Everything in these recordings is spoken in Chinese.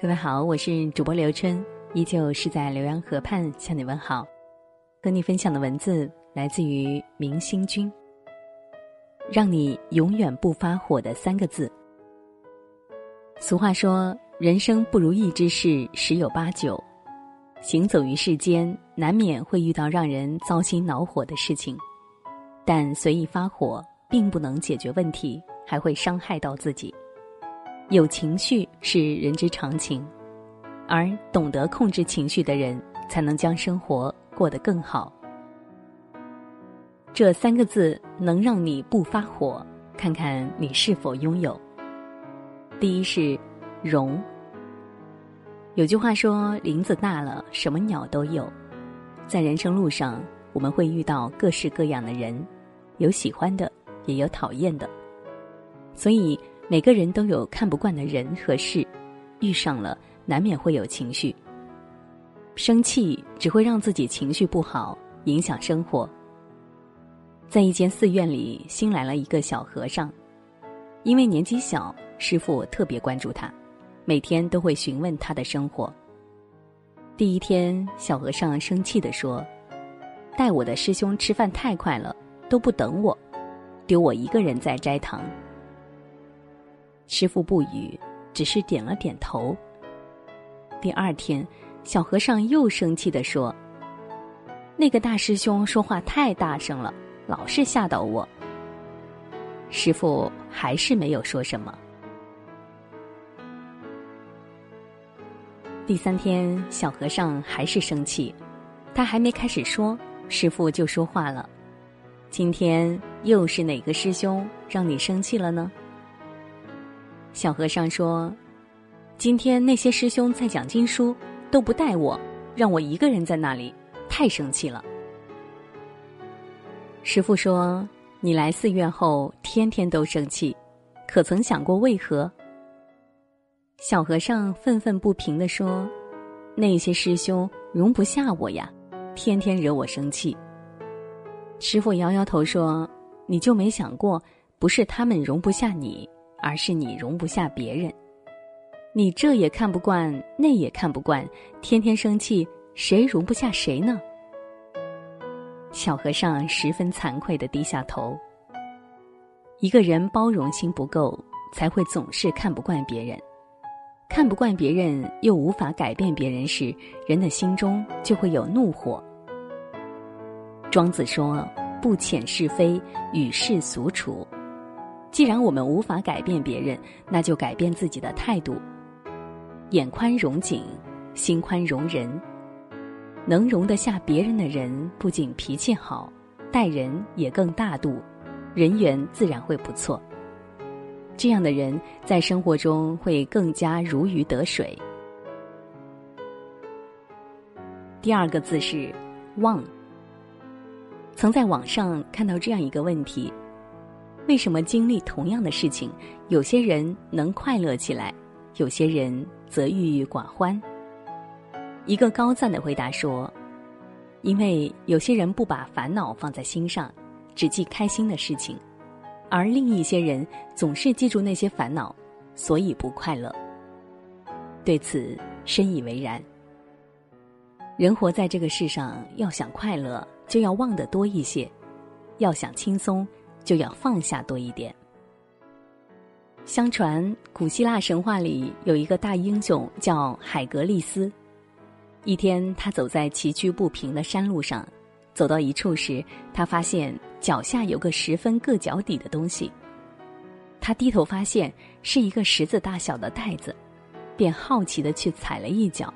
各位好，我是主播刘春，依旧是在浏阳河畔向你问好。和你分享的文字来自于明星君，让你永远不发火的三个字。俗话说，人生不如意之事十有八九，行走于世间，难免会遇到让人糟心恼火的事情，但随意发火并不能解决问题，还会伤害到自己。有情绪是人之常情，而懂得控制情绪的人，才能将生活过得更好。这三个字能让你不发火，看看你是否拥有。第一是容。有句话说：“林子大了，什么鸟都有。”在人生路上，我们会遇到各式各样的人，有喜欢的，也有讨厌的，所以。每个人都有看不惯的人和事，遇上了难免会有情绪。生气只会让自己情绪不好，影响生活。在一间寺院里，新来了一个小和尚，因为年纪小，师傅特别关注他，每天都会询问他的生活。第一天，小和尚生气地说：“带我的师兄吃饭太快了，都不等我，丢我一个人在斋堂。”师傅不语，只是点了点头。第二天，小和尚又生气地说：“那个大师兄说话太大声了，老是吓到我。”师傅还是没有说什么。第三天，小和尚还是生气，他还没开始说，师傅就说话了：“今天又是哪个师兄让你生气了呢？”小和尚说：“今天那些师兄在讲经书，都不带我，让我一个人在那里，太生气了。”师傅说：“你来寺院后，天天都生气，可曾想过为何？”小和尚愤愤不平地说：“那些师兄容不下我呀，天天惹我生气。”师傅摇摇头说：“你就没想过，不是他们容不下你？”而是你容不下别人，你这也看不惯，那也看不惯，天天生气，谁容不下谁呢？小和尚十分惭愧的低下头。一个人包容心不够，才会总是看不惯别人，看不惯别人又无法改变别人时，人的心中就会有怒火。庄子说：“不遣是非，与世俗处。”既然我们无法改变别人，那就改变自己的态度。眼宽容景，心宽容人。能容得下别人的人，不仅脾气好，待人也更大度，人缘自然会不错。这样的人在生活中会更加如鱼得水。第二个字是“忘”。曾在网上看到这样一个问题。为什么经历同样的事情，有些人能快乐起来，有些人则郁郁寡欢？一个高赞的回答说：“因为有些人不把烦恼放在心上，只记开心的事情，而另一些人总是记住那些烦恼，所以不快乐。”对此深以为然。人活在这个世上，要想快乐，就要忘得多一些；要想轻松。就要放下多一点。相传，古希腊神话里有一个大英雄叫海格力斯。一天，他走在崎岖不平的山路上，走到一处时，他发现脚下有个十分硌脚底的东西。他低头发现是一个石子大小的袋子，便好奇的去踩了一脚，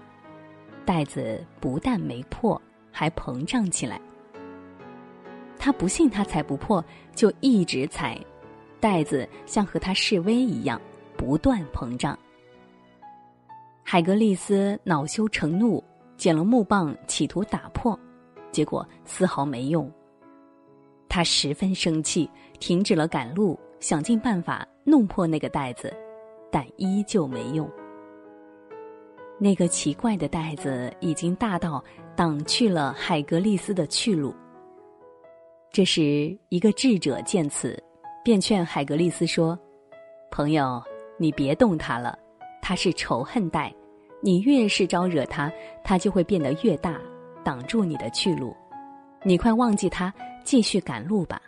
袋子不但没破，还膨胀起来。他不信他踩不破，就一直踩，袋子像和他示威一样，不断膨胀。海格力斯恼羞成怒，捡了木棒企图打破，结果丝毫没用。他十分生气，停止了赶路，想尽办法弄破那个袋子，但依旧没用。那个奇怪的袋子已经大到挡去了海格力斯的去路。这时，一个智者见此，便劝海格力斯说：“朋友，你别动它了，它是仇恨袋，你越是招惹他，他就会变得越大，挡住你的去路。你快忘记他，继续赶路吧。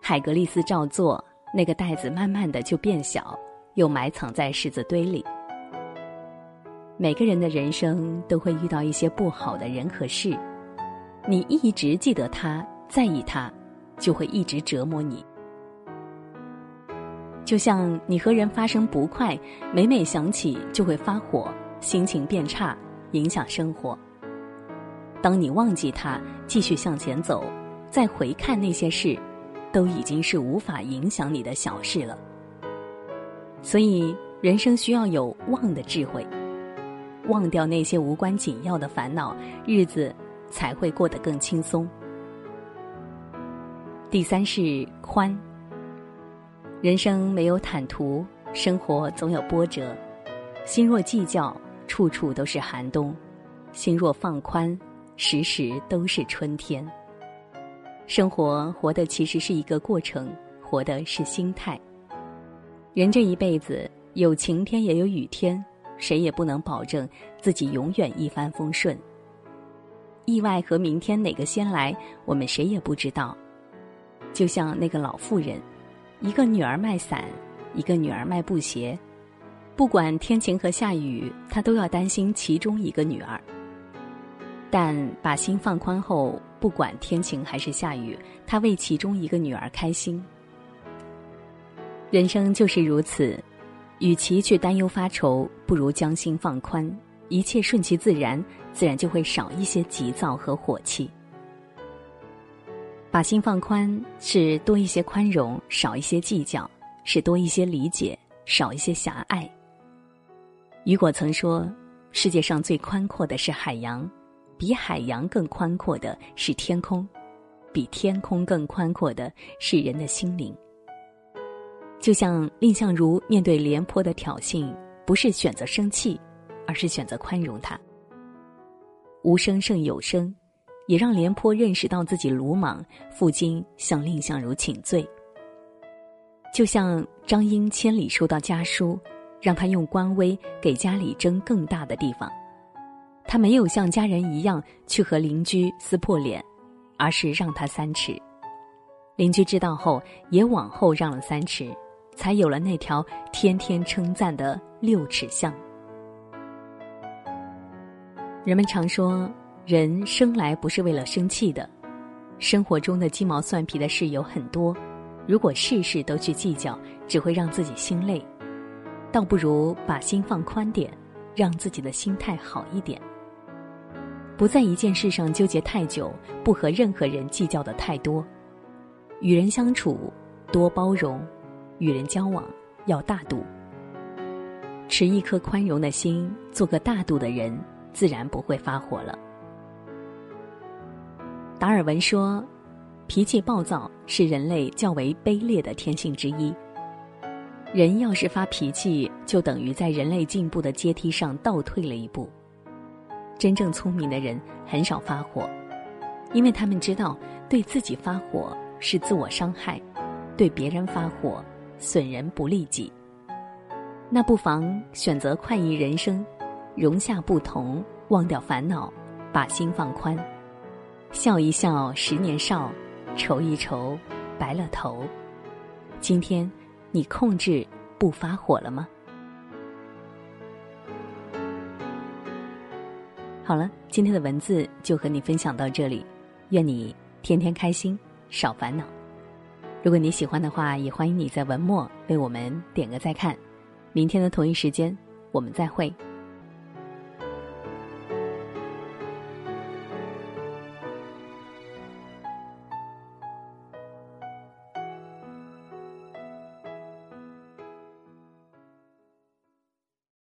海格力斯照做，那个袋子慢慢的就变小，又埋藏在柿子堆里。每个人的人生都会遇到一些不好的人和事，你一直记得他，在意他，就会一直折磨你。就像你和人发生不快，每每想起就会发火，心情变差，影响生活。当你忘记他，继续向前走，再回看那些事，都已经是无法影响你的小事了。所以，人生需要有忘的智慧，忘掉那些无关紧要的烦恼，日子才会过得更轻松。第三是宽。人生没有坦途，生活总有波折。心若计较，处处都是寒冬；心若放宽，时时都是春天。生活活的其实是一个过程，活的是心态。人这一辈子有晴天也有雨天，谁也不能保证自己永远一帆风顺。意外和明天哪个先来，我们谁也不知道。就像那个老妇人。一个女儿卖伞，一个女儿卖布鞋，不管天晴和下雨，她都要担心其中一个女儿。但把心放宽后，不管天晴还是下雨，她为其中一个女儿开心。人生就是如此，与其去担忧发愁，不如将心放宽，一切顺其自然，自然就会少一些急躁和火气。把心放宽，是多一些宽容，少一些计较；是多一些理解，少一些狭隘。雨果曾说：“世界上最宽阔的是海洋，比海洋更宽阔的是天空，比天空更宽阔的是人的心灵。”就像蔺相如面对廉颇的挑衅，不是选择生气，而是选择宽容他。无声胜有声。也让廉颇认识到自己鲁莽，负荆向蔺相如请罪。就像张英千里收到家书，让他用官威给家里争更大的地方，他没有像家人一样去和邻居撕破脸，而是让他三尺。邻居知道后，也往后让了三尺，才有了那条天天称赞的六尺巷。人们常说。人生来不是为了生气的，生活中的鸡毛蒜皮的事有很多，如果事事都去计较，只会让自己心累，倒不如把心放宽点，让自己的心态好一点。不在一件事上纠结太久，不和任何人计较的太多，与人相处多包容，与人交往要大度，持一颗宽容的心，做个大度的人，自然不会发火了。达尔文说：“脾气暴躁是人类较为卑劣的天性之一。人要是发脾气，就等于在人类进步的阶梯上倒退了一步。真正聪明的人很少发火，因为他们知道对自己发火是自我伤害，对别人发火损人不利己。那不妨选择快意人生，容下不同，忘掉烦恼，把心放宽。”笑一笑，十年少；愁一愁，白了头。今天，你控制不发火了吗？好了，今天的文字就和你分享到这里。愿你天天开心，少烦恼。如果你喜欢的话，也欢迎你在文末为我们点个再看。明天的同一时间，我们再会。